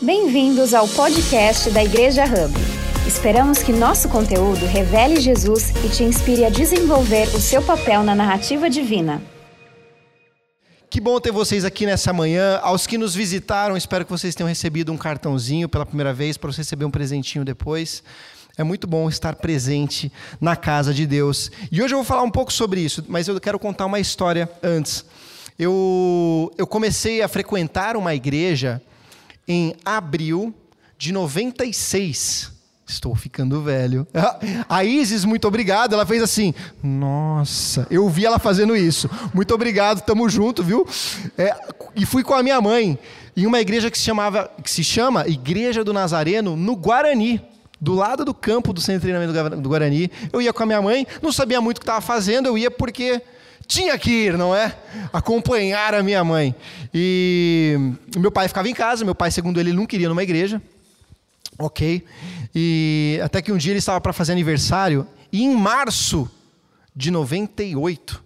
Bem-vindos ao podcast da Igreja Hub. Esperamos que nosso conteúdo revele Jesus e te inspire a desenvolver o seu papel na narrativa divina. Que bom ter vocês aqui nessa manhã. Aos que nos visitaram, espero que vocês tenham recebido um cartãozinho pela primeira vez para você receber um presentinho depois. É muito bom estar presente na casa de Deus. E hoje eu vou falar um pouco sobre isso, mas eu quero contar uma história antes. Eu, eu comecei a frequentar uma igreja em abril de 96. Estou ficando velho. A Isis, muito obrigado. Ela fez assim. Nossa, eu vi ela fazendo isso. Muito obrigado, tamo junto, viu? É, e fui com a minha mãe em uma igreja que se chamava, que se chama Igreja do Nazareno no Guarani. Do lado do campo do centro de treinamento do Guarani. Eu ia com a minha mãe, não sabia muito o que estava fazendo, eu ia porque tinha que ir, não é? Acompanhar a minha mãe. E meu pai ficava em casa, meu pai, segundo ele, não queria numa igreja. Ok. E até que um dia ele estava para fazer aniversário, e em março de 98,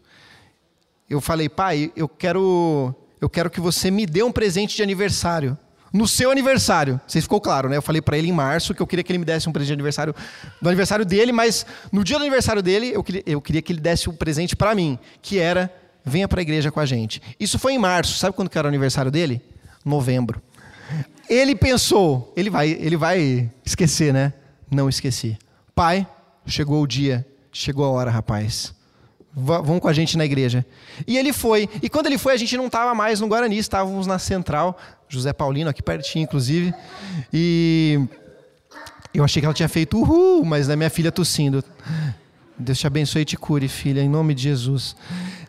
eu falei, pai, eu quero, eu quero que você me dê um presente de aniversário no seu aniversário. Vocês ficou claro, né? Eu falei para ele em março que eu queria que ele me desse um presente de aniversário do aniversário dele, mas no dia do aniversário dele eu queria, eu queria que ele desse um presente para mim, que era venha para a igreja com a gente. Isso foi em março. Sabe quando que era o aniversário dele? Novembro. Ele pensou, ele vai, ele vai esquecer, né? Não esqueci. Pai, chegou o dia, chegou a hora, rapaz vão com a gente na igreja. E ele foi. E quando ele foi, a gente não estava mais no Guarani, estávamos na Central, José Paulino, aqui pertinho, inclusive. E eu achei que ela tinha feito uhul, mas a minha filha tossindo. Deus te abençoe e te cure, filha, em nome de Jesus.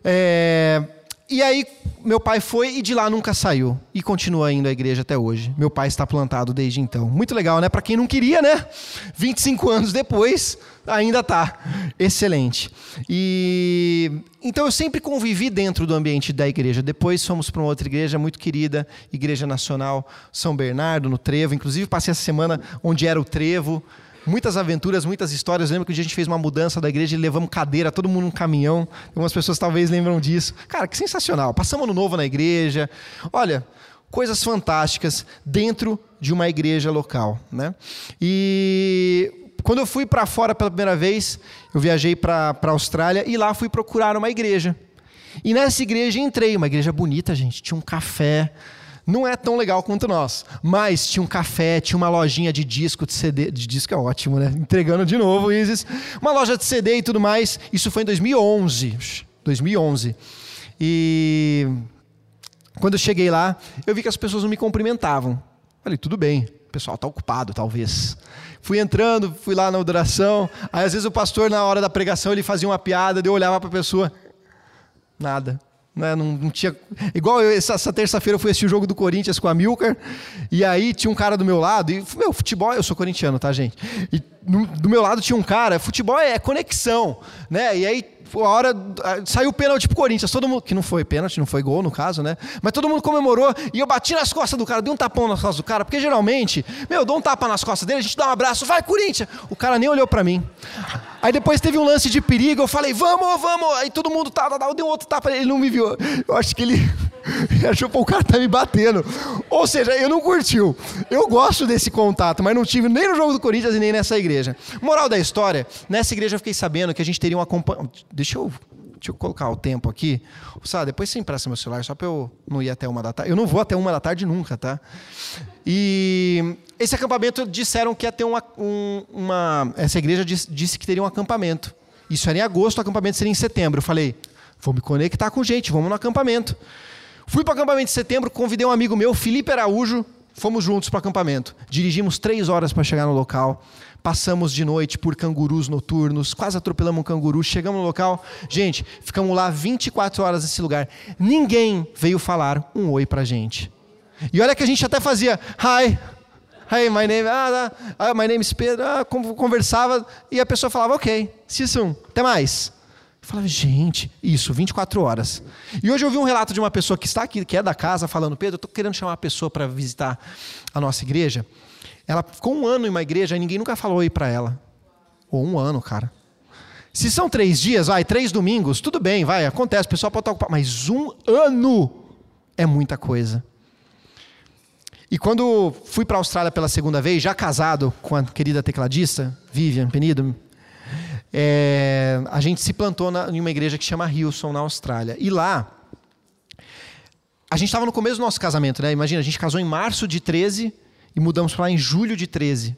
É... E aí, meu pai foi e de lá nunca saiu. E continua indo à igreja até hoje. Meu pai está plantado desde então. Muito legal, né? Para quem não queria, né? 25 anos depois, ainda tá. Excelente. E então eu sempre convivi dentro do ambiente da igreja. Depois fomos para uma outra igreja muito querida, Igreja Nacional São Bernardo, no Trevo. Inclusive, passei essa semana onde era o Trevo muitas aventuras, muitas histórias. Eu lembro que um dia a gente fez uma mudança da igreja e levamos cadeira, todo mundo num caminhão. Algumas pessoas talvez lembram disso. Cara, que sensacional. Passamos ano novo na igreja. Olha, coisas fantásticas dentro de uma igreja local, né? E quando eu fui para fora pela primeira vez, eu viajei para a Austrália e lá fui procurar uma igreja. E nessa igreja entrei, uma igreja bonita, gente. Tinha um café, não é tão legal quanto nós. Mas tinha um café, tinha uma lojinha de disco, de CD. De disco é ótimo, né? Entregando de novo, Isis. Uma loja de CD e tudo mais. Isso foi em 2011. 2011. E quando eu cheguei lá, eu vi que as pessoas não me cumprimentavam. Falei, tudo bem, o pessoal está ocupado, talvez. Fui entrando, fui lá na adoração. Aí, às vezes, o pastor, na hora da pregação, ele fazia uma piada, eu olhava para a pessoa. Nada. Né? Não, não, tinha... Igual eu, essa, essa terça-feira eu fui assistir o jogo do Corinthians com a Milker, e aí tinha um cara do meu lado, e, meu, futebol, eu sou corintiano, tá, gente? E no, do meu lado tinha um cara, futebol é conexão, né? E aí a hora saiu o pênalti pro Corinthians, todo mundo que não foi pênalti, não foi gol no caso, né? Mas todo mundo comemorou e eu bati nas costas do cara, dei um tapão nas costas do cara, porque geralmente, meu, eu dou um tapa nas costas dele, a gente dá um abraço, vai Corinthians. O cara nem olhou para mim. Aí depois teve um lance de perigo, eu falei, vamos, vamos. Aí todo mundo tá, tá, tá, eu dei outro tapa, ele não me viu. Eu acho que ele achou que o cara tá me batendo. Ou seja, eu não curtiu. Eu gosto desse contato, mas não tive nem no jogo do Corinthians e nem nessa igreja. Moral da história, nessa igreja eu fiquei sabendo que a gente teria um acompanhamento. Deixa eu Deixa eu colocar o tempo aqui. Sabe, depois você empresta meu celular, só para eu não ir até uma da tarde. Eu não vou até uma da tarde nunca, tá? E esse acampamento disseram que ia ter uma. Um, uma essa igreja disse, disse, que teria um acampamento. Isso era em agosto, o acampamento seria em setembro. Eu falei, vou me conectar com gente, vamos no acampamento. Fui para o acampamento de setembro, convidei um amigo meu, Felipe Araújo, fomos juntos para o acampamento. Dirigimos três horas para chegar no local. Passamos de noite por cangurus noturnos, quase atropelamos um canguru, chegamos no local. Gente, ficamos lá 24 horas nesse lugar. Ninguém veio falar um oi pra gente. E olha que a gente até fazia, hi, Hey, my name, ah, ah, my name is Pedro. Ah, conversava e a pessoa falava, ok, see you soon, até mais. Eu falava, gente, isso, 24 horas. E hoje eu vi um relato de uma pessoa que está aqui, que é da casa, falando, Pedro, eu estou querendo chamar uma pessoa para visitar a nossa igreja. Ela ficou um ano em uma igreja e ninguém nunca falou oi para ela. Ou um ano, cara. Se são três dias, vai, três domingos, tudo bem, vai, acontece, o pessoal pode estar ocupado. Mas um ano é muita coisa. E quando fui para a Austrália pela segunda vez, já casado com a querida tecladista, Vivian Penido, é, a gente se plantou na, em uma igreja que chama Hilson, na Austrália. E lá, a gente estava no começo do nosso casamento, né? Imagina, a gente casou em março de 13 e mudamos para lá em julho de 13.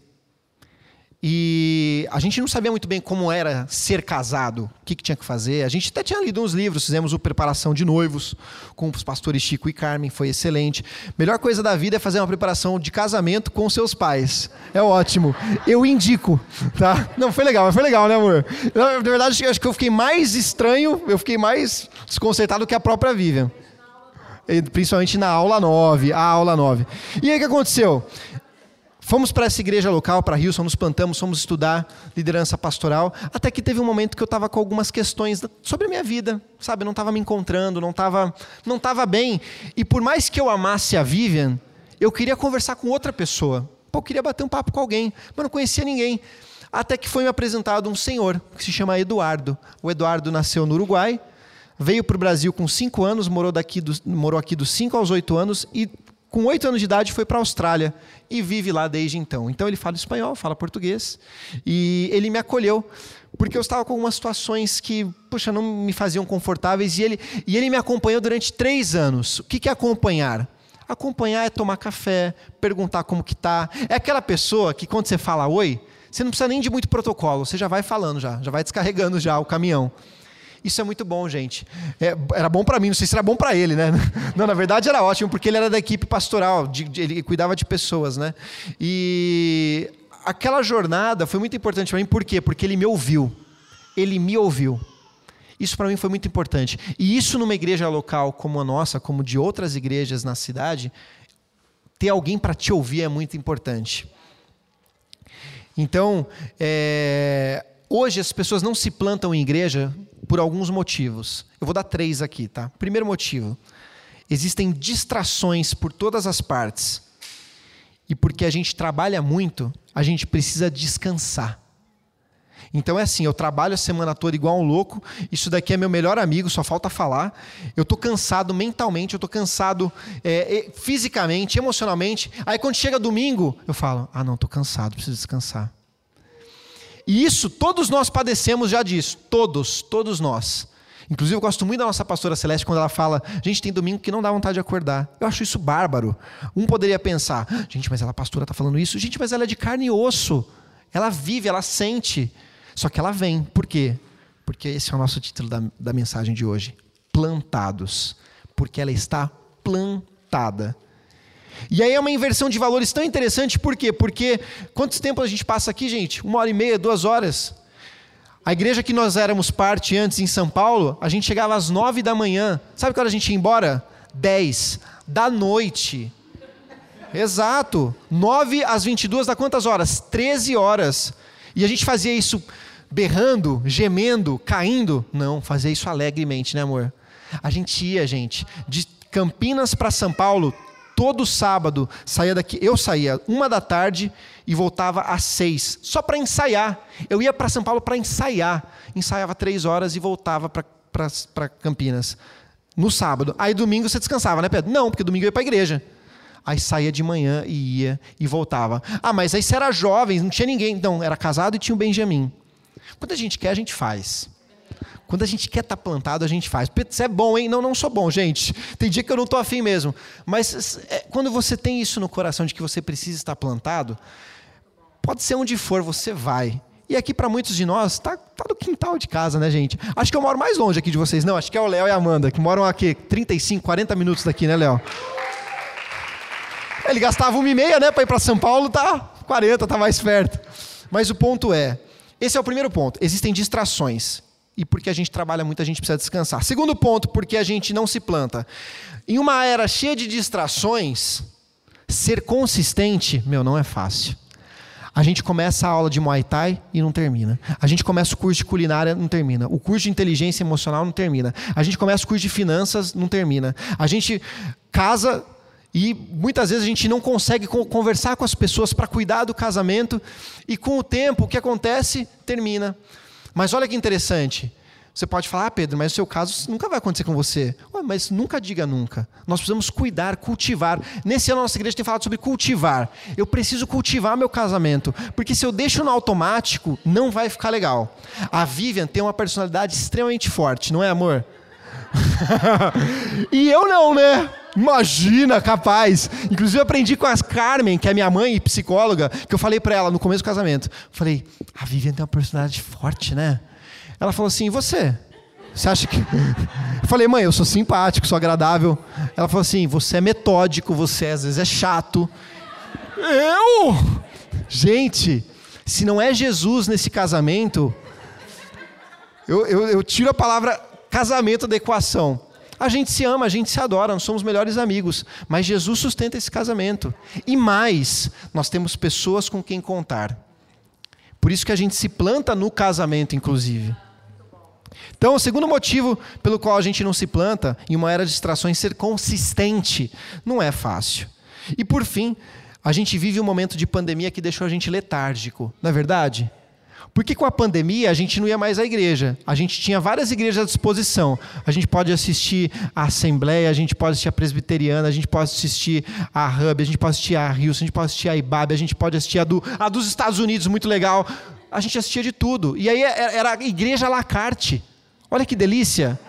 E a gente não sabia muito bem como era ser casado, o que, que, tinha que fazer. A gente até tinha lido uns livros, fizemos o Preparação de Noivos com os pastores Chico e Carmen, foi excelente. Melhor coisa da vida é fazer uma preparação de casamento com seus pais. É ótimo. Eu indico, tá? Não, foi legal, foi legal, né, amor? Na verdade, acho que eu fiquei mais estranho, eu fiquei mais desconcertado que a própria Vivian. Principalmente na aula 9, a aula 9. E aí o que aconteceu? Fomos para essa igreja local, para Rio, nos plantamos, fomos estudar liderança pastoral, até que teve um momento que eu estava com algumas questões sobre a minha vida, sabe? Eu não estava me encontrando, não estava não tava bem. E por mais que eu amasse a Vivian, eu queria conversar com outra pessoa. Pô, eu queria bater um papo com alguém, mas não conhecia ninguém. Até que foi me apresentado um senhor, que se chama Eduardo. O Eduardo nasceu no Uruguai, veio para o Brasil com 5 anos, morou, daqui do, morou aqui dos 5 aos 8 anos e com oito anos de idade foi para a Austrália e vive lá desde então. Então ele fala espanhol, fala português e ele me acolheu porque eu estava com algumas situações que, puxa, não me faziam confortáveis e ele, e ele me acompanhou durante três anos. O que é acompanhar? Acompanhar é tomar café, perguntar como que tá. É aquela pessoa que quando você fala oi, você não precisa nem de muito protocolo, você já vai falando já, já vai descarregando já o caminhão. Isso é muito bom, gente. É, era bom para mim, não sei se era bom para ele, né? Não, na verdade era ótimo, porque ele era da equipe pastoral, de, de, ele cuidava de pessoas, né? E aquela jornada foi muito importante para mim, por quê? Porque ele me ouviu. Ele me ouviu. Isso para mim foi muito importante. E isso numa igreja local como a nossa, como de outras igrejas na cidade, ter alguém para te ouvir é muito importante. Então, é, hoje as pessoas não se plantam em igreja por alguns motivos. Eu vou dar três aqui, tá? Primeiro motivo: existem distrações por todas as partes. E porque a gente trabalha muito, a gente precisa descansar. Então é assim, eu trabalho a semana toda igual um louco, isso daqui é meu melhor amigo, só falta falar. Eu estou cansado mentalmente, eu estou cansado é, fisicamente, emocionalmente. Aí quando chega domingo, eu falo, ah não, estou cansado, preciso descansar. E isso todos nós padecemos já disso, todos, todos nós. Inclusive, eu gosto muito da nossa pastora Celeste quando ela fala: gente, tem domingo que não dá vontade de acordar. Eu acho isso bárbaro. Um poderia pensar: gente, mas ela, pastora, está falando isso? Gente, mas ela é de carne e osso. Ela vive, ela sente. Só que ela vem. Por quê? Porque esse é o nosso título da, da mensagem de hoje: Plantados. Porque ela está plantada. E aí é uma inversão de valores tão interessante, por quê? Porque quanto tempo a gente passa aqui, gente? Uma hora e meia, duas horas. A igreja que nós éramos parte antes em São Paulo, a gente chegava às nove da manhã. Sabe hora a gente ia embora? Dez da noite. Exato. Nove às vinte e duas dá quantas horas? Treze horas. E a gente fazia isso berrando, gemendo, caindo? Não, fazia isso alegremente, né, amor? A gente ia, gente, de Campinas para São Paulo todo sábado saía daqui, eu saía uma da tarde e voltava às seis, só para ensaiar. Eu ia para São Paulo para ensaiar, ensaiava três horas e voltava para Campinas no sábado. Aí domingo você descansava, né, Pedro? Não, porque domingo eu ia para a igreja. Aí saía de manhã e ia e voltava. Ah, mas aí você era jovem, não tinha ninguém. Não, era casado e tinha o Benjamin. Quando a gente quer, a gente faz. Quando a gente quer estar tá plantado, a gente faz. Você é bom, hein? Não, não sou bom, gente. Tem dia que eu não estou afim mesmo. Mas é, quando você tem isso no coração de que você precisa estar plantado, pode ser onde for, você vai. E aqui para muitos de nós, está tá no quintal de casa, né, gente? Acho que eu moro mais longe aqui de vocês. Não, acho que é o Léo e a Amanda, que moram aqui 35, 40 minutos daqui, né, Léo? Ele gastava uma e meia, né, para ir para São Paulo, tá 40, tá mais perto. Mas o ponto é, esse é o primeiro ponto. Existem distrações e porque a gente trabalha muito, a gente precisa descansar. Segundo ponto, porque a gente não se planta. Em uma era cheia de distrações, ser consistente, meu, não é fácil. A gente começa a aula de Muay Thai e não termina. A gente começa o curso de culinária e não termina. O curso de inteligência emocional não termina. A gente começa o curso de finanças, não termina. A gente casa e muitas vezes a gente não consegue conversar com as pessoas para cuidar do casamento e com o tempo o que acontece termina. Mas olha que interessante. Você pode falar, ah, Pedro, mas o seu caso nunca vai acontecer com você. Ué, mas nunca diga nunca. Nós precisamos cuidar, cultivar. Nesse ano a nossa igreja tem falado sobre cultivar. Eu preciso cultivar meu casamento, porque se eu deixo no automático, não vai ficar legal. A Vivian tem uma personalidade extremamente forte, não é, amor? e eu não, né? Imagina, capaz. Inclusive, eu aprendi com a Carmen, que é minha mãe e psicóloga, que eu falei para ela no começo do casamento. Falei, a Vivian tem uma personalidade forte, né? Ela falou assim: você? Você acha que. Eu falei, mãe, eu sou simpático, sou agradável. Ela falou assim: você é metódico, você às vezes é chato. Eu? Gente, se não é Jesus nesse casamento, eu, eu, eu tiro a palavra casamento da equação. A gente se ama, a gente se adora, nós somos melhores amigos, mas Jesus sustenta esse casamento. E mais, nós temos pessoas com quem contar. Por isso que a gente se planta no casamento, inclusive. Então, o segundo motivo pelo qual a gente não se planta em uma era de distrações ser consistente não é fácil. E por fim, a gente vive um momento de pandemia que deixou a gente letárgico, não é verdade? Porque com a pandemia a gente não ia mais à igreja. A gente tinha várias igrejas à disposição. A gente pode assistir a Assembleia, a gente pode assistir a Presbiteriana, a gente pode assistir a Hub, a gente pode assistir a Rio, a gente pode assistir a IBAB, a gente pode assistir a, do, a dos Estados Unidos, muito legal. A gente assistia de tudo. E aí era a igreja à la carte. Olha que delícia.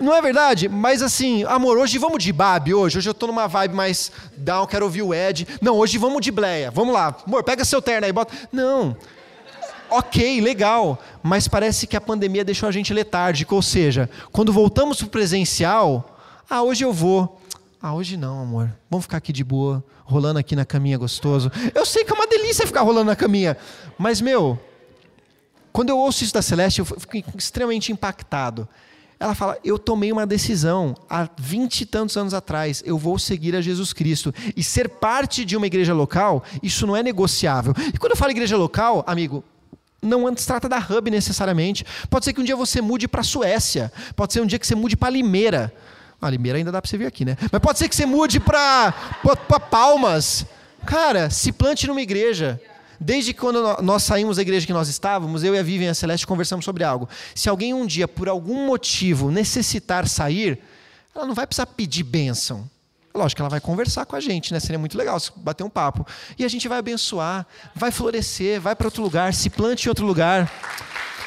Não é verdade? Mas assim, amor, hoje vamos de Babi hoje. Hoje eu tô numa vibe mais down, quero ouvir o Ed. Não, hoje vamos de Bleia. Vamos lá. Amor, pega seu terno aí, bota. Não ok, legal, mas parece que a pandemia deixou a gente letárgico, ou seja, quando voltamos para o presencial, ah, hoje eu vou. Ah, hoje não, amor. Vamos ficar aqui de boa, rolando aqui na caminha gostoso. Eu sei que é uma delícia ficar rolando na caminha, mas meu, quando eu ouço isso da Celeste, eu fico extremamente impactado. Ela fala: Eu tomei uma decisão há vinte e tantos anos atrás. Eu vou seguir a Jesus Cristo. E ser parte de uma igreja local, isso não é negociável. E quando eu falo igreja local, amigo, não se trata da Hub necessariamente. Pode ser que um dia você mude para a Suécia. Pode ser um dia que você mude para Limeira. Ah, Limeira ainda dá para você vir aqui, né? Mas pode ser que você mude para Palmas. Cara, se plante numa igreja. Desde quando nós saímos da igreja que nós estávamos, eu e a Vivian e a Celeste conversamos sobre algo. Se alguém um dia, por algum motivo, necessitar sair, ela não vai precisar pedir bênção. Lógico ela vai conversar com a gente, né? Seria muito legal bater um papo. E a gente vai abençoar, vai florescer, vai para outro lugar, se plante em outro lugar.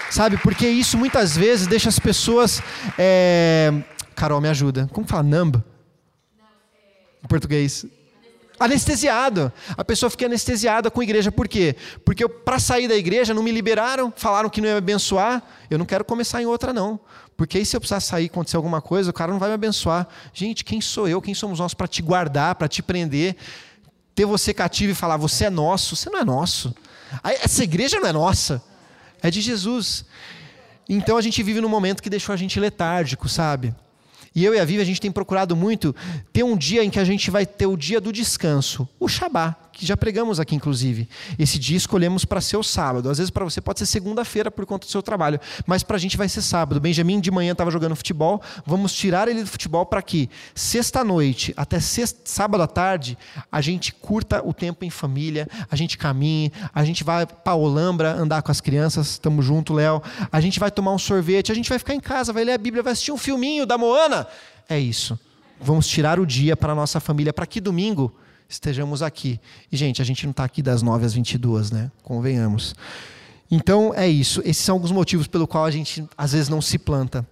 Sabe? Porque isso muitas vezes deixa as pessoas. É... Carol, me ajuda. Como fala? Numb? Em português. Anestesiado. A pessoa fica anestesiada com a igreja. Por quê? Porque para sair da igreja não me liberaram, falaram que não ia me abençoar. Eu não quero começar em outra, não. Porque aí se eu precisar sair, acontecer alguma coisa, o cara não vai me abençoar. Gente, quem sou eu? Quem somos nós para te guardar, para te prender? Ter você cativo e falar, você é nosso. Você não é nosso. Essa igreja não é nossa. É de Jesus. Então a gente vive num momento que deixou a gente letárgico, sabe? E eu e a Vivi, a gente tem procurado muito ter um dia em que a gente vai ter o dia do descanso, o Shabá, que já pregamos aqui, inclusive. Esse dia escolhemos para ser o sábado. Às vezes para você pode ser segunda-feira por conta do seu trabalho, mas para a gente vai ser sábado. Benjamin de manhã estava jogando futebol, vamos tirar ele do futebol para que sexta-noite até sexta, sábado à tarde a gente curta o tempo em família, a gente caminhe, a gente vai para Olambra andar com as crianças, estamos junto, Léo. A gente vai tomar um sorvete, a gente vai ficar em casa, vai ler a Bíblia, vai assistir um filminho da Moana é isso. Vamos tirar o dia para nossa família, para que domingo estejamos aqui. E, gente, a gente não está aqui das 9 às 22, né? Convenhamos. Então, é isso. Esses são alguns motivos pelo qual a gente, às vezes, não se planta.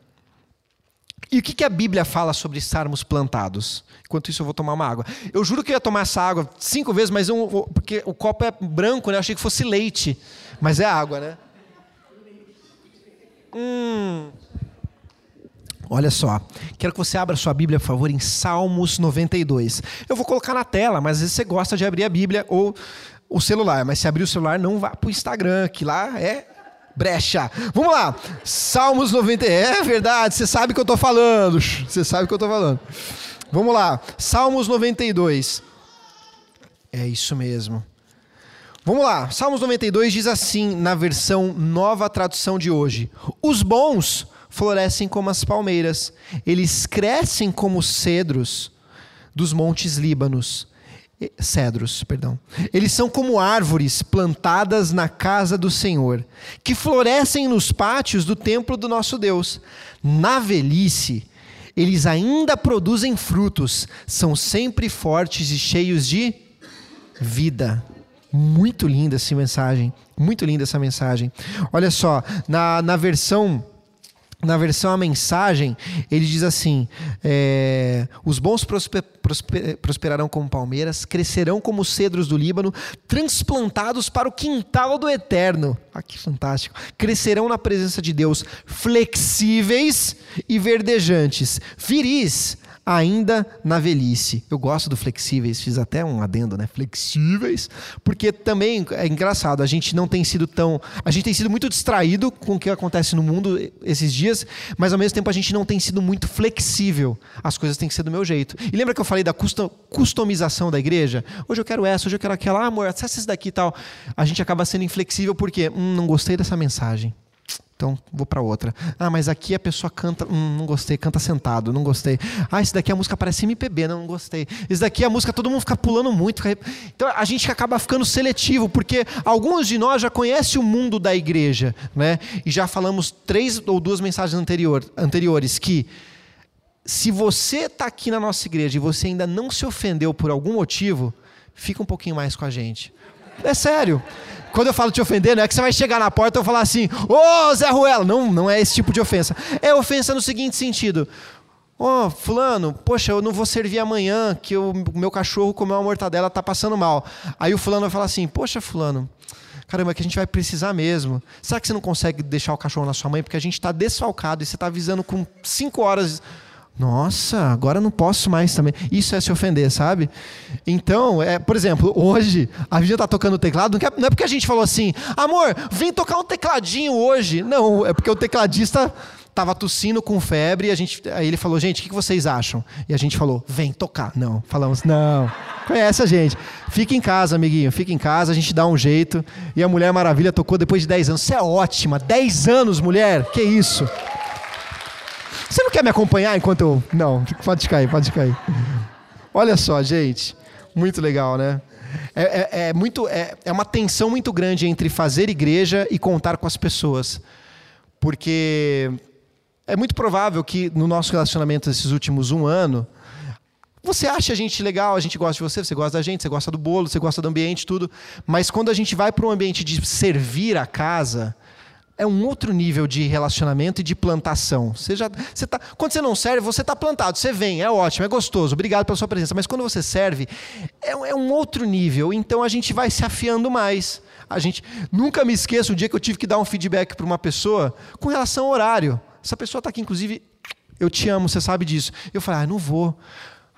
E o que, que a Bíblia fala sobre estarmos plantados? Enquanto isso, eu vou tomar uma água. Eu juro que eu ia tomar essa água cinco vezes, mas eu, porque o copo é branco, né? Eu achei que fosse leite. Mas é água, né? Hum. Olha só, quero que você abra sua Bíblia, por favor, em Salmos 92. Eu vou colocar na tela, mas às vezes você gosta de abrir a Bíblia ou o celular, mas se abrir o celular, não vá para o Instagram, que lá é brecha. Vamos lá, Salmos 90. É verdade, você sabe o que eu estou falando. Você sabe o que eu estou falando. Vamos lá, Salmos 92. É isso mesmo. Vamos lá, Salmos 92 diz assim, na versão nova tradução de hoje: Os bons florescem como as palmeiras, eles crescem como cedros dos montes Líbanos. cedros, perdão. Eles são como árvores plantadas na casa do Senhor, que florescem nos pátios do templo do nosso Deus. Na velhice, eles ainda produzem frutos, são sempre fortes e cheios de vida. Muito linda essa mensagem, muito linda essa mensagem. Olha só, na, na versão na versão a mensagem, ele diz assim: é, os bons prosper, prosper, prosperarão como palmeiras, crescerão como cedros do Líbano, transplantados para o quintal do eterno. Ah, que fantástico! Crescerão na presença de Deus, flexíveis e verdejantes, viris ainda na velhice. Eu gosto do flexíveis, fiz até um adendo, né? Flexíveis, porque também é engraçado, a gente não tem sido tão. A gente tem sido muito distraído com o que acontece no mundo esses dias, mas ao mesmo tempo a gente não tem sido muito flexível. As coisas têm que ser do meu jeito. E lembra que eu falei da customização da igreja? Hoje eu quero essa, hoje eu quero aquela, ah, amor, acessa isso daqui e tal. A gente acaba sendo inflexível porque, hum, não gostei dessa mensagem. Então, vou para outra. Ah, mas aqui a pessoa canta. Hum, não gostei, canta sentado, não gostei. Ah, esse daqui a música parece MPB, não, não gostei. Esse daqui a música todo mundo fica pulando muito. Então a gente acaba ficando seletivo, porque alguns de nós já conhecem o mundo da igreja, né? E já falamos três ou duas mensagens anterior, anteriores que se você está aqui na nossa igreja e você ainda não se ofendeu por algum motivo, fica um pouquinho mais com a gente. É sério. Quando eu falo te ofender, não é que você vai chegar na porta e falar assim, ô oh, Zé Ruela. Não, não é esse tipo de ofensa. É ofensa no seguinte sentido. Ô, oh, fulano, poxa, eu não vou servir amanhã, que o meu cachorro comeu uma mortadela, tá passando mal. Aí o fulano vai falar assim, poxa, fulano, caramba, é que a gente vai precisar mesmo. Será que você não consegue deixar o cachorro na sua mãe? Porque a gente está desfalcado e você está avisando com cinco horas nossa, agora não posso mais também. Isso é se ofender, sabe? Então, é, por exemplo, hoje a gente tá tocando teclado, não é porque a gente falou assim, amor, vem tocar um tecladinho hoje. Não, é porque o tecladista tava tossindo com febre e a gente, aí ele falou, gente, o que vocês acham? E a gente falou, vem tocar. Não, falamos, não. Conhece a gente. Fica em casa, amiguinho, fica em casa, a gente dá um jeito. E a Mulher Maravilha tocou depois de 10 anos. Você é ótima, 10 anos, mulher, que isso? Você não quer me acompanhar enquanto eu. Não, pode cair, pode cair. Olha só, gente. Muito legal, né? É, é, é, muito, é, é uma tensão muito grande entre fazer igreja e contar com as pessoas. Porque é muito provável que no nosso relacionamento esses últimos um ano, você acha a gente legal, a gente gosta de você, você gosta da gente, você gosta do bolo, você gosta do ambiente, tudo. Mas quando a gente vai para um ambiente de servir a casa, é um outro nível de relacionamento e de plantação. Você já, você tá, quando você não serve, você está plantado. Você vem, é ótimo, é gostoso, obrigado pela sua presença. Mas quando você serve, é, é um outro nível. Então a gente vai se afiando mais. A gente nunca me esqueço o dia que eu tive que dar um feedback para uma pessoa com relação ao horário. Essa pessoa está aqui, inclusive, eu te amo, você sabe disso. Eu falei, ah, não vou.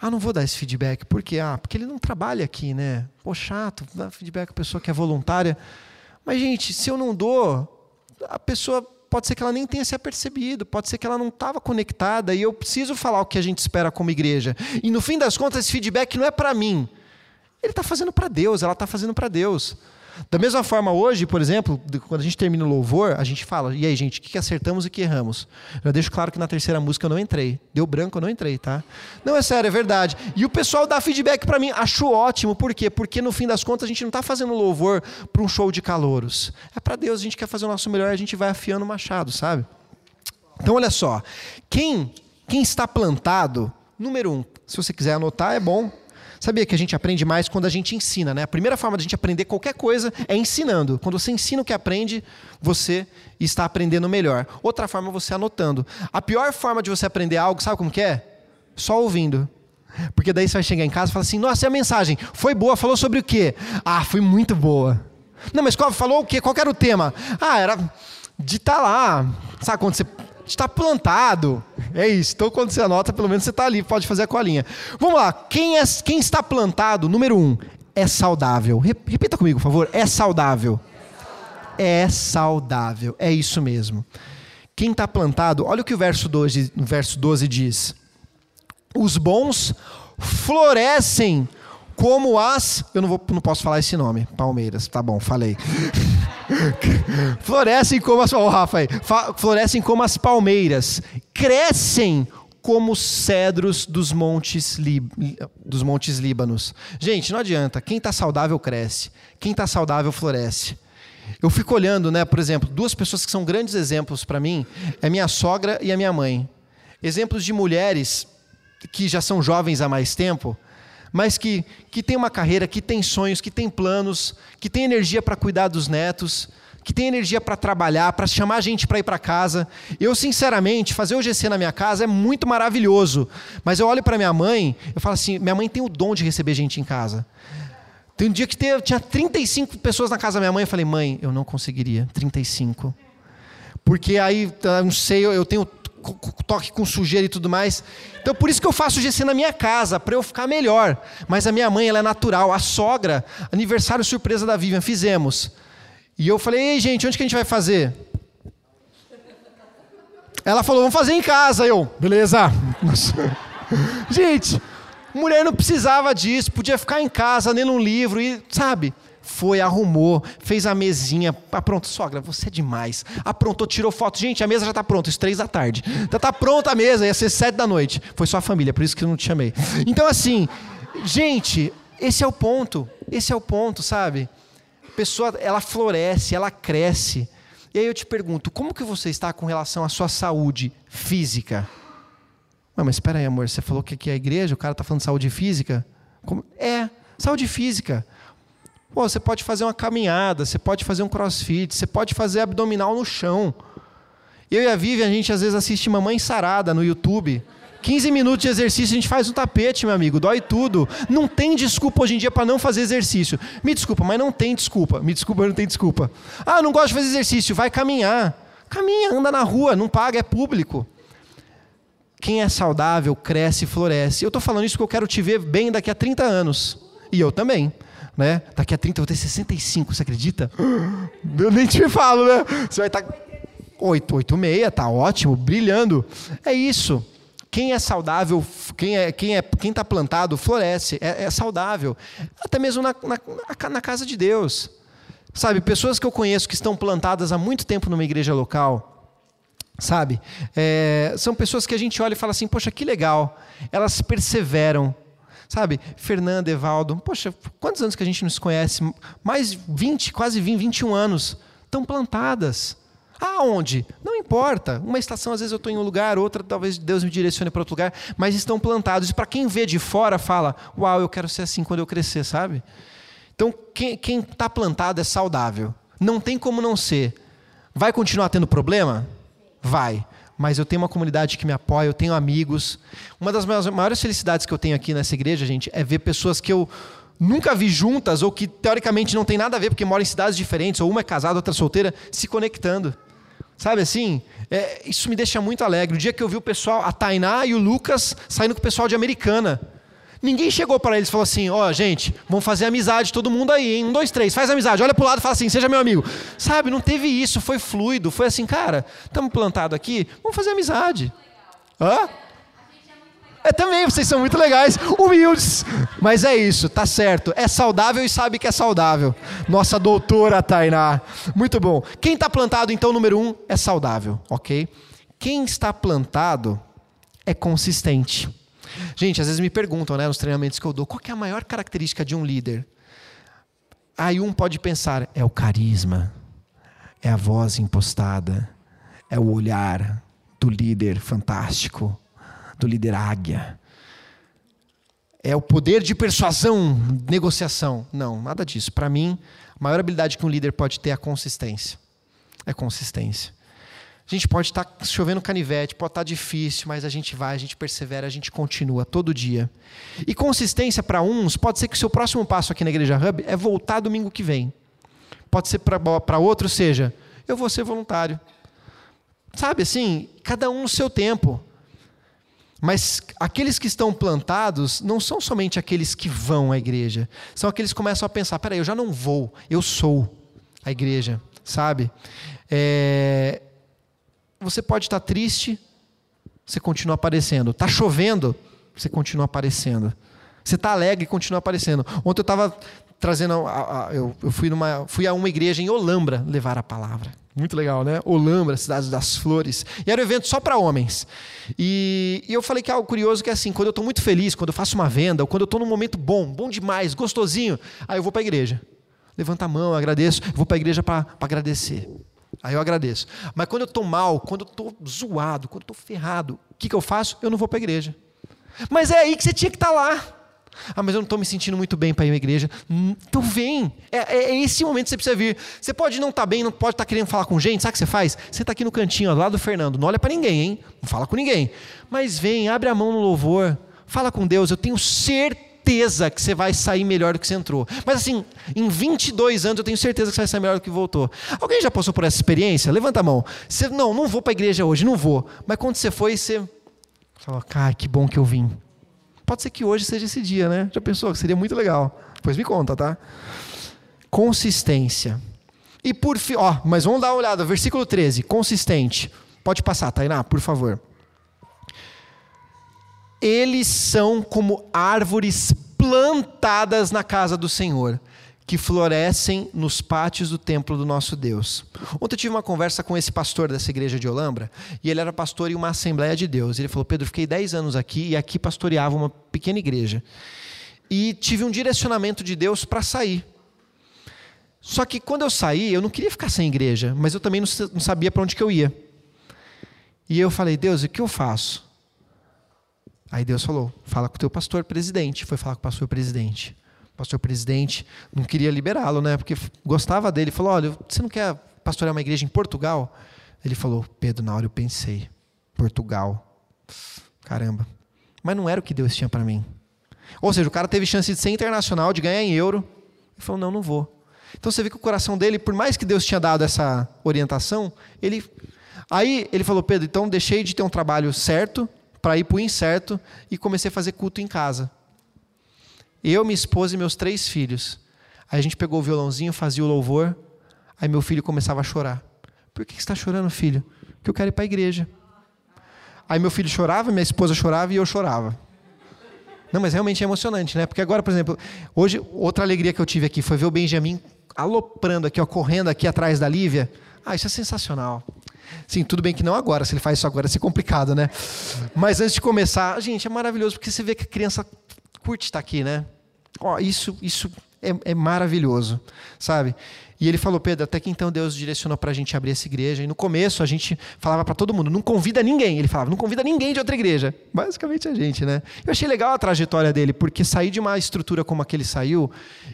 Ah, não vou dar esse feedback. Por quê? Ah, porque ele não trabalha aqui, né? Pô, chato, dar feedback a pessoa que é voluntária. Mas, gente, se eu não dou, a pessoa pode ser que ela nem tenha se apercebido, pode ser que ela não estava conectada e eu preciso falar o que a gente espera como igreja. E no fim das contas, esse feedback não é para mim. Ele está fazendo para Deus, ela está fazendo para Deus. Da mesma forma, hoje, por exemplo, quando a gente termina o louvor, a gente fala: e aí, gente, o que acertamos e o que erramos? Já deixo claro que na terceira música eu não entrei. Deu branco, eu não entrei, tá? Não, é sério, é verdade. E o pessoal dá feedback para mim, acho ótimo. Por quê? Porque no fim das contas a gente não está fazendo louvor para um show de calouros. É para Deus, a gente quer fazer o nosso melhor, a gente vai afiando o machado, sabe? Então, olha só. Quem, quem está plantado, número um, se você quiser anotar, é bom. Sabia que a gente aprende mais quando a gente ensina, né? A primeira forma de a gente aprender qualquer coisa é ensinando. Quando você ensina o que aprende, você está aprendendo melhor. Outra forma é você anotando. A pior forma de você aprender algo, sabe como que é? Só ouvindo. Porque daí você vai chegar em casa e falar assim: nossa, e a mensagem? Foi boa, falou sobre o quê? Ah, foi muito boa. Não, mas qual, falou o quê? Qual era o tema? Ah, era de estar tá lá. Sabe quando você está plantado. É isso. Então, quando você anota, pelo menos você está ali, pode fazer a colinha. Vamos lá. Quem, é, quem está plantado, número um, é saudável. Repita comigo, por favor. É saudável. É saudável. É isso mesmo. Quem está plantado, olha o que o verso 12, o verso 12 diz. Os bons florescem como as. Eu não, vou, não posso falar esse nome. Palmeiras. Tá bom, falei. florescem como as. Oh, Rafa aí. Florescem como as palmeiras. Crescem como cedros dos montes, dos montes Líbanos. Gente, não adianta. Quem está saudável cresce. Quem está saudável floresce. Eu fico olhando, né, por exemplo, duas pessoas que são grandes exemplos para mim, é minha sogra e a minha mãe. Exemplos de mulheres que já são jovens há mais tempo, mas que, que têm uma carreira, que têm sonhos, que têm planos, que têm energia para cuidar dos netos, que tem energia para trabalhar, para chamar a gente para ir para casa. Eu, sinceramente, fazer o GC na minha casa é muito maravilhoso. Mas eu olho para minha mãe, eu falo assim: minha mãe tem o dom de receber gente em casa. Tem um dia que teve, tinha 35 pessoas na casa da minha mãe, eu falei: mãe, eu não conseguiria, 35. Porque aí, não sei, eu tenho toque com sujeira e tudo mais. Então por isso que eu faço GC na minha casa, para eu ficar melhor. Mas a minha mãe, ela é natural. A sogra, aniversário surpresa da Vivian, fizemos. E eu falei, ei gente, onde que a gente vai fazer? Ela falou, vamos fazer em casa. Eu, beleza. gente, mulher não precisava disso, podia ficar em casa lendo um livro e, sabe? Foi, arrumou, fez a mesinha. Ah, pronto, sogra, você é demais. Aprontou, tirou foto. Gente, a mesa já está pronta, isso três da tarde. Já está pronta a mesa, ia ser sete da noite. Foi sua família, por isso que eu não te chamei. Então, assim, gente, esse é o ponto. Esse é o ponto, sabe? A pessoa, ela floresce, ela cresce. E aí eu te pergunto, como que você está com relação à sua saúde física? Ué, mas espera aí, amor, você falou que aqui é a igreja, o cara está falando de saúde física? Como? É, saúde física. Pô, você pode fazer uma caminhada, você pode fazer um crossfit, você pode fazer abdominal no chão. Eu e a Vivi, a gente às vezes assiste Mamãe Sarada no YouTube. 15 minutos de exercício, a gente faz um tapete, meu amigo, dói tudo. Não tem desculpa hoje em dia para não fazer exercício. Me desculpa, mas não tem desculpa. Me desculpa, não tem desculpa. Ah, não gosto de fazer exercício, vai caminhar. Caminha, anda na rua, não paga, é público. Quem é saudável cresce e floresce. Eu estou falando isso porque eu quero te ver bem daqui a 30 anos. E eu também. Né? Daqui a 30 eu vou ter 65, você acredita? Eu nem te falo, né? Você vai estar. 8, 8, 6, tá ótimo, brilhando. É isso. Quem é saudável, quem é quem é quem está plantado, floresce, é, é, saudável. Até mesmo na, na, na casa de Deus. Sabe, pessoas que eu conheço que estão plantadas há muito tempo numa igreja local, sabe? É, são pessoas que a gente olha e fala assim, poxa, que legal. Elas perseveram, sabe? Fernanda, Evaldo, poxa, quantos anos que a gente nos conhece? Mais 20, quase 20, 21 anos. Estão plantadas. Aonde? Não importa. Uma estação, às vezes eu estou em um lugar, outra, talvez Deus me direcione para outro lugar, mas estão plantados. E para quem vê de fora, fala: Uau, eu quero ser assim quando eu crescer, sabe? Então, quem está plantado é saudável. Não tem como não ser. Vai continuar tendo problema? Vai. Mas eu tenho uma comunidade que me apoia, eu tenho amigos. Uma das maiores felicidades que eu tenho aqui nessa igreja, gente, é ver pessoas que eu nunca vi juntas ou que teoricamente não tem nada a ver porque moram em cidades diferentes, ou uma é casada, outra solteira, se conectando. Sabe assim? É, isso me deixa muito alegre. O dia que eu vi o pessoal, a Tainá e o Lucas saindo com o pessoal de Americana. Ninguém chegou para eles e falou assim: Ó, oh, gente, vamos fazer amizade, todo mundo aí, hein? Um, dois, três, faz amizade, olha pro lado e fala assim: seja meu amigo. Sabe? Não teve isso, foi fluido. Foi assim, cara, estamos plantados aqui, vamos fazer amizade. Hã? É também, vocês são muito legais, humildes. Mas é isso, tá certo. É saudável e sabe que é saudável. Nossa doutora Tainá. Muito bom. Quem está plantado, então, número um, é saudável, ok? Quem está plantado é consistente. Gente, às vezes me perguntam, né, nos treinamentos que eu dou, qual é a maior característica de um líder? Aí um pode pensar, é o carisma, é a voz impostada, é o olhar do líder fantástico do líder águia. É o poder de persuasão, negociação. Não, nada disso. Para mim, a maior habilidade que um líder pode ter é a consistência. É consistência. A gente pode estar tá chovendo canivete, pode estar tá difícil, mas a gente vai, a gente persevera, a gente continua todo dia. E consistência para uns, pode ser que o seu próximo passo aqui na Igreja Hub é voltar domingo que vem. Pode ser para outro, seja, eu vou ser voluntário. Sabe assim, cada um no seu tempo. Mas aqueles que estão plantados não são somente aqueles que vão à igreja, são aqueles que começam a pensar: peraí, eu já não vou, eu sou a igreja, sabe? É... Você pode estar triste, você continua aparecendo. Está chovendo, você continua aparecendo. Você está alegre continua aparecendo. Ontem eu estava trazendo. A, a, eu, eu fui, numa, fui a uma igreja em Olambra levar a palavra. Muito legal, né? Olambra, cidade das flores. E era um evento só para homens. E, e, eu falei que é algo curioso que é assim, quando eu estou muito feliz, quando eu faço uma venda, ou quando eu estou num momento bom, bom demais, gostosinho, aí eu vou para a igreja. Levanta a mão, agradeço, vou para a igreja para agradecer. Aí eu agradeço. Mas quando eu estou mal, quando eu estou zoado, quando eu estou ferrado, o que, que eu faço? Eu não vou para a igreja. Mas é aí que você tinha que estar tá lá. Ah, mas eu não estou me sentindo muito bem para ir à igreja. Então vem. É, é, é, esse momento que você precisa vir. Você pode não estar tá bem, não pode estar tá querendo falar com gente. Sabe o que você faz? Você está aqui no cantinho, ó, lado do Fernando. Não olha para ninguém, hein? Não fala com ninguém. Mas vem, abre a mão no louvor. Fala com Deus. Eu tenho certeza que você vai sair melhor do que você entrou. Mas assim, em 22 anos eu tenho certeza que você vai sair melhor do que voltou. Alguém já passou por essa experiência? Levanta a mão. Você, não, não vou para a igreja hoje, não vou. Mas quando você foi, você falou, cara, que bom que eu vim. Pode ser que hoje seja esse dia, né? Já pensou? Seria muito legal. Pois me conta, tá? Consistência. E por fim, ó, mas vamos dar uma olhada, versículo 13, consistente. Pode passar, Tainá, por favor. Eles são como árvores plantadas na casa do Senhor, que florescem nos pátios do templo do nosso Deus. Ontem eu tive uma conversa com esse pastor dessa igreja de Olambra, e ele era pastor em uma Assembleia de Deus. Ele falou: Pedro, fiquei 10 anos aqui e aqui pastoreava uma pequena igreja. E tive um direcionamento de Deus para sair. Só que quando eu saí, eu não queria ficar sem igreja, mas eu também não sabia para onde que eu ia. E eu falei: Deus, o que eu faço? Aí Deus falou: fala com o teu pastor presidente. Foi falar com o pastor presidente pastor presidente, não queria liberá-lo, né? Porque gostava dele. Falou: olha, você não quer pastorear uma igreja em Portugal? Ele falou: Pedro, na hora eu pensei, Portugal. Caramba. Mas não era o que Deus tinha para mim. Ou seja, o cara teve chance de ser internacional, de ganhar em euro. Ele falou: não, não vou. Então você vê que o coração dele, por mais que Deus tinha dado essa orientação, ele. Aí ele falou: Pedro, então deixei de ter um trabalho certo para ir para o incerto e comecei a fazer culto em casa. Eu, minha esposa e meus três filhos. Aí a gente pegou o violãozinho, fazia o louvor. Aí meu filho começava a chorar. Por que você está chorando, filho? Porque eu quero ir para a igreja. Aí meu filho chorava, minha esposa chorava e eu chorava. Não, mas realmente é emocionante, né? Porque agora, por exemplo, hoje, outra alegria que eu tive aqui foi ver o Benjamin aloprando aqui, ó, correndo aqui atrás da Lívia. Ah, isso é sensacional. Sim, tudo bem que não agora, se ele faz isso agora, é complicado, né? Mas antes de começar, gente, é maravilhoso porque você vê que a criança curte estar aqui, né? Ó, isso, isso é, é, maravilhoso, sabe? E ele falou, Pedro, até que então Deus direcionou para a gente abrir essa igreja. E no começo a gente falava para todo mundo, não convida ninguém. Ele falava, não convida ninguém de outra igreja. Basicamente a gente, né? Eu achei legal a trajetória dele, porque sair de uma estrutura como a que ele saiu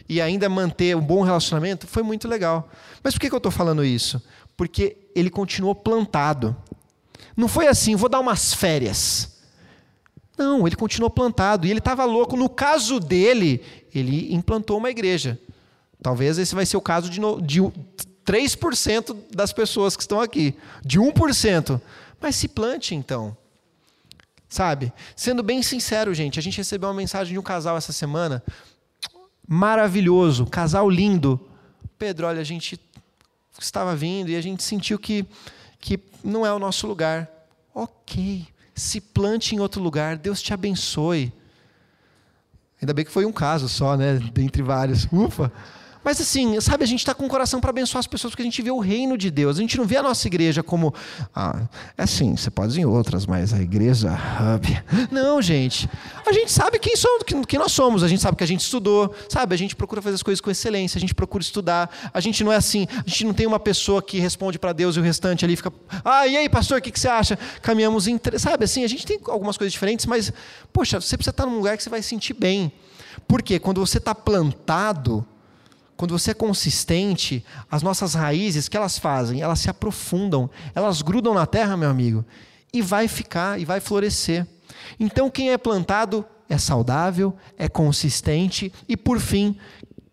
e ainda manter um bom relacionamento foi muito legal. Mas por que, que eu estou falando isso? Porque ele continuou plantado. Não foi assim, vou dar umas férias. Não, ele continuou plantado e ele estava louco. No caso dele, ele implantou uma igreja. Talvez esse vai ser o caso de, de 3% das pessoas que estão aqui, de 1%. Mas se plante então. Sabe? Sendo bem sincero, gente, a gente recebeu uma mensagem de um casal essa semana. Maravilhoso, casal lindo. Pedro, olha, a gente estava vindo e a gente sentiu que, que não é o nosso lugar. Ok se plante em outro lugar, Deus te abençoe. Ainda bem que foi um caso só, né? Dentre vários. Ufa! Mas assim, sabe, a gente está com o coração para abençoar as pessoas porque a gente vê o reino de Deus. A gente não vê a nossa igreja como. Ah, é assim, você pode ir em outras, mas a igreja hub. Não, gente. A gente sabe quem, somos, quem nós somos, a gente sabe que a gente estudou, sabe? A gente procura fazer as coisas com excelência, a gente procura estudar. A gente não é assim, a gente não tem uma pessoa que responde para Deus e o restante ali fica. Ah, e aí, pastor, o que, que você acha? Caminhamos em. Sabe, assim, a gente tem algumas coisas diferentes, mas, poxa, você precisa estar num lugar que você vai sentir bem. Porque quando você está plantado quando você é consistente, as nossas raízes, que elas fazem? Elas se aprofundam, elas grudam na terra, meu amigo, e vai ficar, e vai florescer. Então, quem é plantado é saudável, é consistente, e por fim,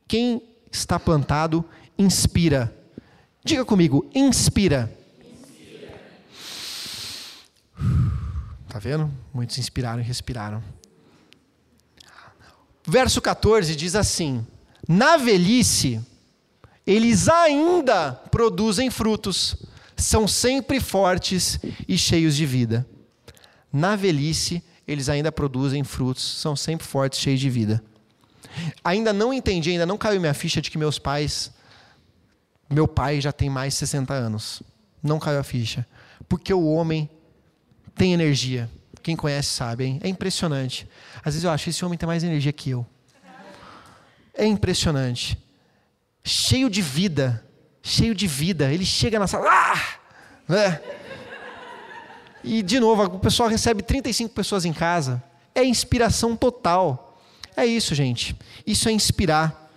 quem está plantado inspira. Diga comigo, inspira. inspira. Tá vendo? Muitos inspiraram e respiraram. Verso 14 diz assim: na velhice, eles ainda produzem frutos, são sempre fortes e cheios de vida. Na velhice, eles ainda produzem frutos, são sempre fortes, cheios de vida. Ainda não entendi, ainda não caiu minha ficha de que meus pais. Meu pai já tem mais de 60 anos. Não caiu a ficha. Porque o homem tem energia. Quem conhece sabe, hein? É impressionante. Às vezes eu acho que esse homem tem mais energia que eu. É impressionante. Cheio de vida. Cheio de vida. Ele chega na sala. Ah! É. E, de novo, o pessoal recebe 35 pessoas em casa. É inspiração total. É isso, gente. Isso é inspirar.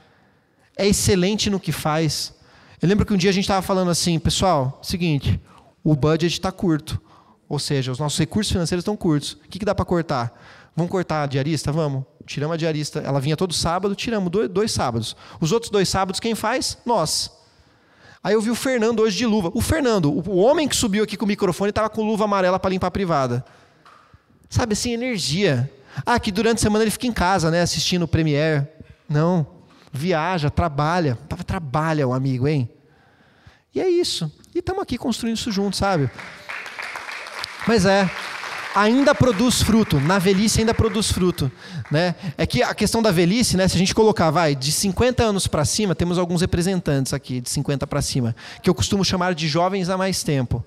É excelente no que faz. Eu lembro que um dia a gente estava falando assim, pessoal, seguinte, o budget está curto. Ou seja, os nossos recursos financeiros estão curtos. O que, que dá para cortar? Vamos cortar a diarista? Vamos. Tiramos a diarista. Ela vinha todo sábado, tiramos dois, dois sábados. Os outros dois sábados, quem faz? Nós. Aí eu vi o Fernando hoje de luva. O Fernando, o homem que subiu aqui com o microfone, estava com luva amarela para limpar a privada. Sabe assim, energia. Ah, que durante a semana ele fica em casa, né, assistindo o Premiere. Não. Viaja, trabalha. Trabalha o amigo, hein? E é isso. E estamos aqui construindo isso juntos, sabe? Mas é, ainda produz fruto, na velhice ainda produz fruto, né? É que a questão da velhice, né, se a gente colocar, vai, de 50 anos para cima, temos alguns representantes aqui de 50 para cima, que eu costumo chamar de jovens há mais tempo.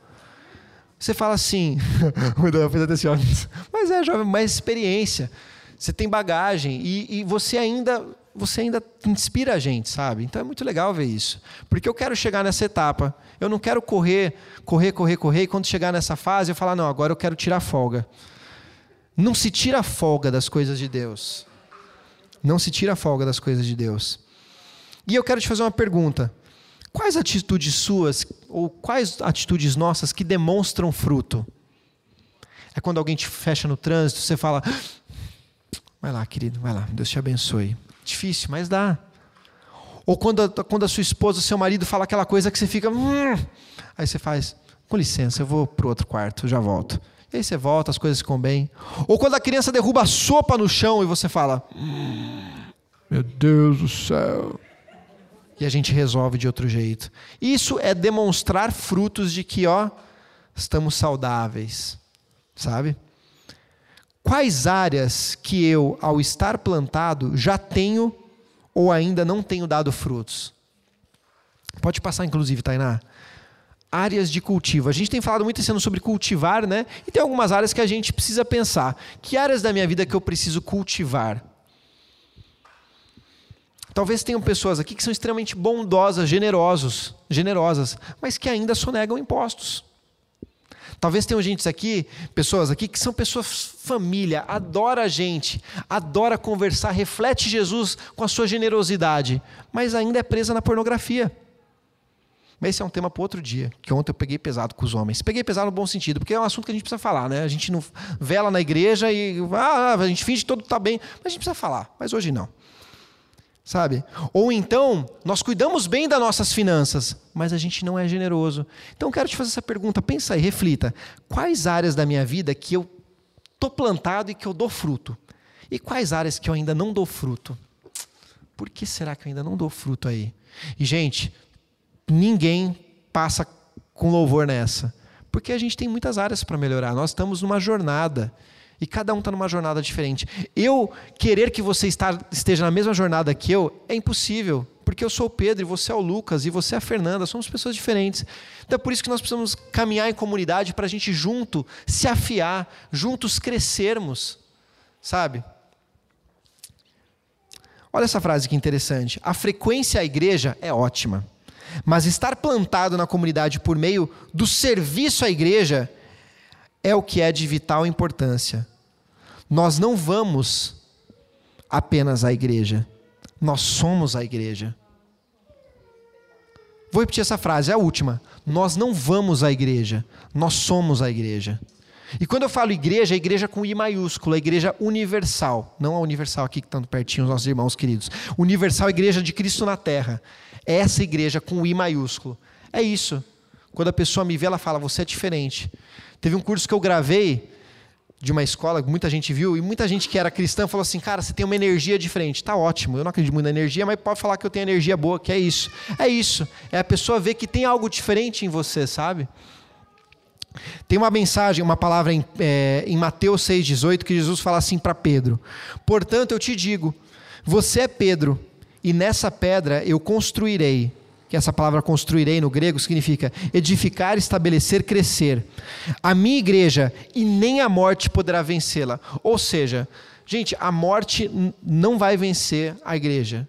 Você fala assim, mas é jovem, mais experiência, você tem bagagem e, e você ainda você ainda inspira a gente, sabe? Então é muito legal ver isso. Porque eu quero chegar nessa etapa. Eu não quero correr, correr, correr, correr, e quando chegar nessa fase eu falar, não, agora eu quero tirar folga. Não se tira folga das coisas de Deus. Não se tira folga das coisas de Deus. E eu quero te fazer uma pergunta. Quais atitudes suas, ou quais atitudes nossas que demonstram fruto? É quando alguém te fecha no trânsito, você fala, vai lá, querido, vai lá, Deus te abençoe. Difícil, mas dá. Ou quando a, quando a sua esposa, seu marido fala aquela coisa que você fica. Hum", aí você faz, com licença, eu vou para o outro quarto, já volto. E aí você volta, as coisas ficam bem. Ou quando a criança derruba a sopa no chão e você fala: hum, Meu Deus do céu. E a gente resolve de outro jeito. Isso é demonstrar frutos de que, ó, estamos saudáveis. Sabe? Quais áreas que eu, ao estar plantado, já tenho ou ainda não tenho dado frutos? Pode passar, inclusive, Tainá. Áreas de cultivo. A gente tem falado muito esse ano sobre cultivar, né? E tem algumas áreas que a gente precisa pensar. Que áreas da minha vida que eu preciso cultivar? Talvez tenham pessoas aqui que são extremamente bondosas, generosos, generosas, mas que ainda sonegam impostos. Talvez tenham gente aqui, pessoas aqui que são pessoas família, adora a gente, adora conversar, reflete Jesus com a sua generosidade, mas ainda é presa na pornografia. Mas esse é um tema para outro dia, que ontem eu peguei pesado com os homens. Peguei pesado no bom sentido, porque é um assunto que a gente precisa falar, né? A gente não vela na igreja e ah, a gente finge que todo está bem, mas a gente precisa falar, mas hoje não sabe? Ou então, nós cuidamos bem das nossas finanças, mas a gente não é generoso. Então, quero te fazer essa pergunta, pensa aí, reflita. Quais áreas da minha vida que eu estou plantado e que eu dou fruto? E quais áreas que eu ainda não dou fruto? Por que será que eu ainda não dou fruto aí? E, gente, ninguém passa com louvor nessa. Porque a gente tem muitas áreas para melhorar. Nós estamos numa jornada. E cada um está numa jornada diferente. Eu querer que você esteja na mesma jornada que eu é impossível, porque eu sou o Pedro e você é o Lucas e você é a Fernanda, somos pessoas diferentes. Então é por isso que nós precisamos caminhar em comunidade para a gente junto se afiar, juntos crescermos, sabe? Olha essa frase que interessante. A frequência à igreja é ótima, mas estar plantado na comunidade por meio do serviço à igreja é o que é de vital importância. Nós não vamos apenas à igreja, nós somos a igreja. Vou repetir essa frase, é a última. Nós não vamos à igreja, nós somos a igreja. E quando eu falo igreja, é igreja com I maiúsculo, a igreja universal. Não a universal aqui que estão pertinho, os nossos irmãos queridos. Universal, igreja de Cristo na terra. É essa igreja com I maiúsculo. É isso. Quando a pessoa me vê, ela fala: Você é diferente. Teve um curso que eu gravei de uma escola, muita gente viu, e muita gente que era cristã falou assim: cara, você tem uma energia diferente. Tá ótimo, eu não acredito muito na energia, mas pode falar que eu tenho energia boa, que é isso. É isso. É a pessoa ver que tem algo diferente em você, sabe? Tem uma mensagem, uma palavra em, é, em Mateus 6,18 que Jesus fala assim para Pedro: Portanto, eu te digo, Você é Pedro, e nessa pedra eu construirei. Que essa palavra construirei no grego significa edificar, estabelecer, crescer. A minha igreja, e nem a morte poderá vencê-la. Ou seja, gente, a morte não vai vencer a igreja.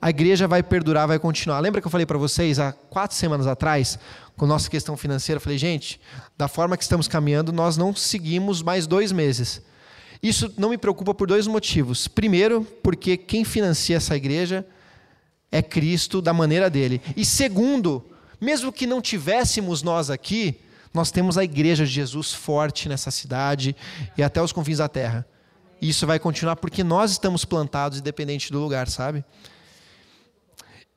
A igreja vai perdurar, vai continuar. Lembra que eu falei para vocês há quatro semanas atrás, com nossa questão financeira? Eu falei, gente, da forma que estamos caminhando, nós não seguimos mais dois meses. Isso não me preocupa por dois motivos. Primeiro, porque quem financia essa igreja é Cristo da maneira dele. E segundo, mesmo que não tivéssemos nós aqui, nós temos a igreja de Jesus forte nessa cidade e até os confins da terra. E isso vai continuar porque nós estamos plantados independente do lugar, sabe?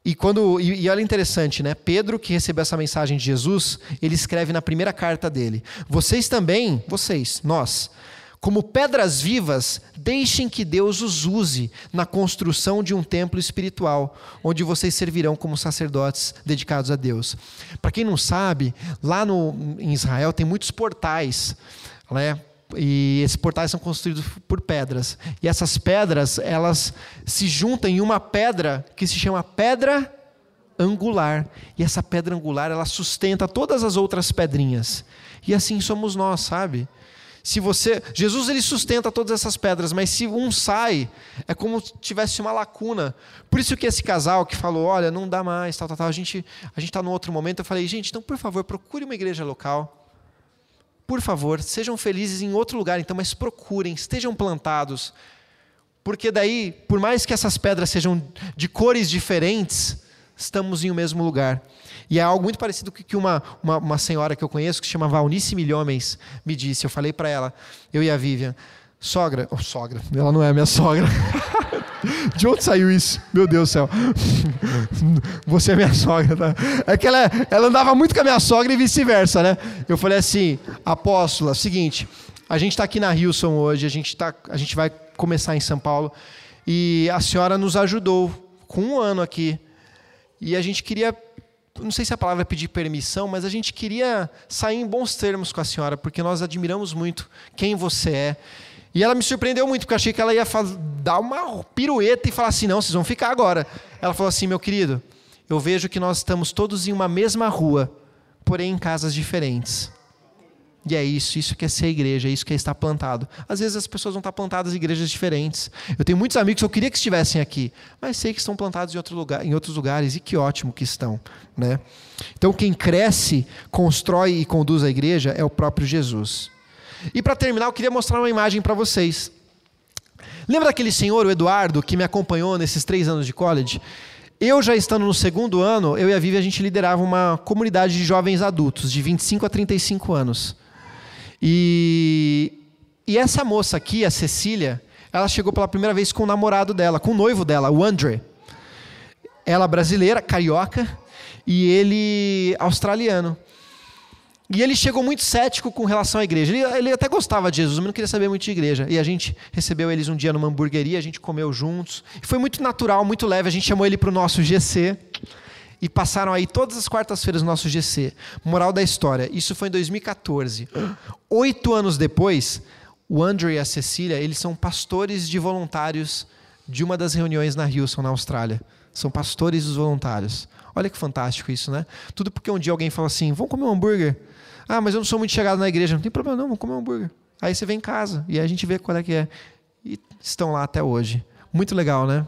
E quando e, e olha interessante, né? Pedro que recebeu essa mensagem de Jesus, ele escreve na primeira carta dele: Vocês também, vocês, nós, como pedras vivas, deixem que Deus os use na construção de um templo espiritual, onde vocês servirão como sacerdotes dedicados a Deus. Para quem não sabe, lá no, em Israel tem muitos portais, né? E esses portais são construídos por pedras. E essas pedras, elas se juntam em uma pedra que se chama pedra angular. E essa pedra angular, ela sustenta todas as outras pedrinhas. E assim somos nós, sabe? Se você, Jesus ele sustenta todas essas pedras, mas se um sai, é como se tivesse uma lacuna. Por isso que esse casal que falou, olha, não dá mais, tal, tal, tal, a gente a gente está no outro momento, eu falei, gente, então por favor, procure uma igreja local. Por favor, sejam felizes em outro lugar, então, mas procurem, estejam plantados. Porque daí, por mais que essas pedras sejam de cores diferentes, estamos em o mesmo lugar. E é algo muito parecido com que uma, uma, uma senhora que eu conheço, que se chama Valnice Milhomens, me disse. Eu falei para ela, eu e a Vivian, sogra, oh, sogra, ela não é minha sogra. De onde saiu isso? Meu Deus do céu. Você é minha sogra, tá? É que ela, ela andava muito com a minha sogra e vice-versa, né? Eu falei assim, apóstola, seguinte, a gente está aqui na Hilson hoje, a gente, tá, a gente vai começar em São Paulo, e a senhora nos ajudou com um ano aqui. E a gente queria não sei se a palavra é pedir permissão, mas a gente queria sair em bons termos com a senhora, porque nós admiramos muito quem você é. E ela me surpreendeu muito, porque eu achei que ela ia dar uma pirueta e falar assim: não, vocês vão ficar agora. Ela falou assim: meu querido, eu vejo que nós estamos todos em uma mesma rua, porém em casas diferentes. E é isso, isso que é ser igreja, é isso que é estar plantado. Às vezes as pessoas vão estar plantadas em igrejas diferentes. Eu tenho muitos amigos que eu queria que estivessem aqui, mas sei que estão plantados em, outro lugar, em outros lugares e que ótimo que estão. Né? Então quem cresce, constrói e conduz a igreja é o próprio Jesus. E para terminar, eu queria mostrar uma imagem para vocês. Lembra daquele senhor, o Eduardo, que me acompanhou nesses três anos de college? Eu já estando no segundo ano, eu e a Vivi, a gente liderava uma comunidade de jovens adultos, de 25 a 35 anos. E, e essa moça aqui, a Cecília, ela chegou pela primeira vez com o namorado dela, com o noivo dela, o André. Ela brasileira, carioca, e ele australiano. E ele chegou muito cético com relação à igreja. Ele, ele, até gostava de Jesus, mas não queria saber muito de igreja. E a gente recebeu eles um dia numa hamburgueria, a gente comeu juntos. E foi muito natural, muito leve. A gente chamou ele para o nosso GC e passaram aí todas as quartas-feiras no nosso GC. Moral da história, isso foi em 2014. Oito anos depois, o Andrew e a Cecília, eles são pastores de voluntários de uma das reuniões na Houston, na Austrália. São pastores dos voluntários. Olha que fantástico isso, né? Tudo porque um dia alguém fala assim: vamos comer um hambúrguer. Ah, mas eu não sou muito chegado na igreja. Não tem problema, não, vamos comer um hambúrguer. Aí você vem em casa e a gente vê qual é que é. E estão lá até hoje. Muito legal, né?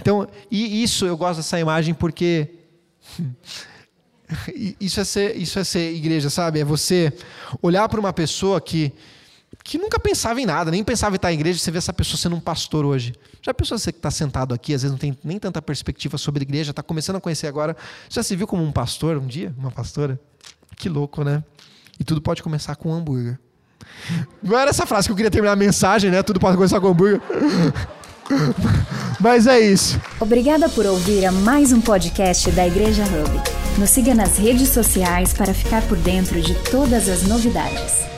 Então, e isso eu gosto dessa imagem porque Isso é, ser, isso é ser igreja, sabe? É você olhar para uma pessoa que, que nunca pensava em nada, nem pensava em estar em igreja, você vê essa pessoa sendo um pastor hoje. Já pensou você que está sentado aqui, às vezes não tem nem tanta perspectiva sobre igreja, está começando a conhecer agora, já se viu como um pastor um dia? Uma pastora? Que louco, né? E tudo pode começar com um hambúrguer. Não era essa frase que eu queria terminar a mensagem, né? Tudo pode começar com hambúrguer. Mas é isso. Obrigada por ouvir a mais um podcast da Igreja Hub. Nos siga nas redes sociais para ficar por dentro de todas as novidades.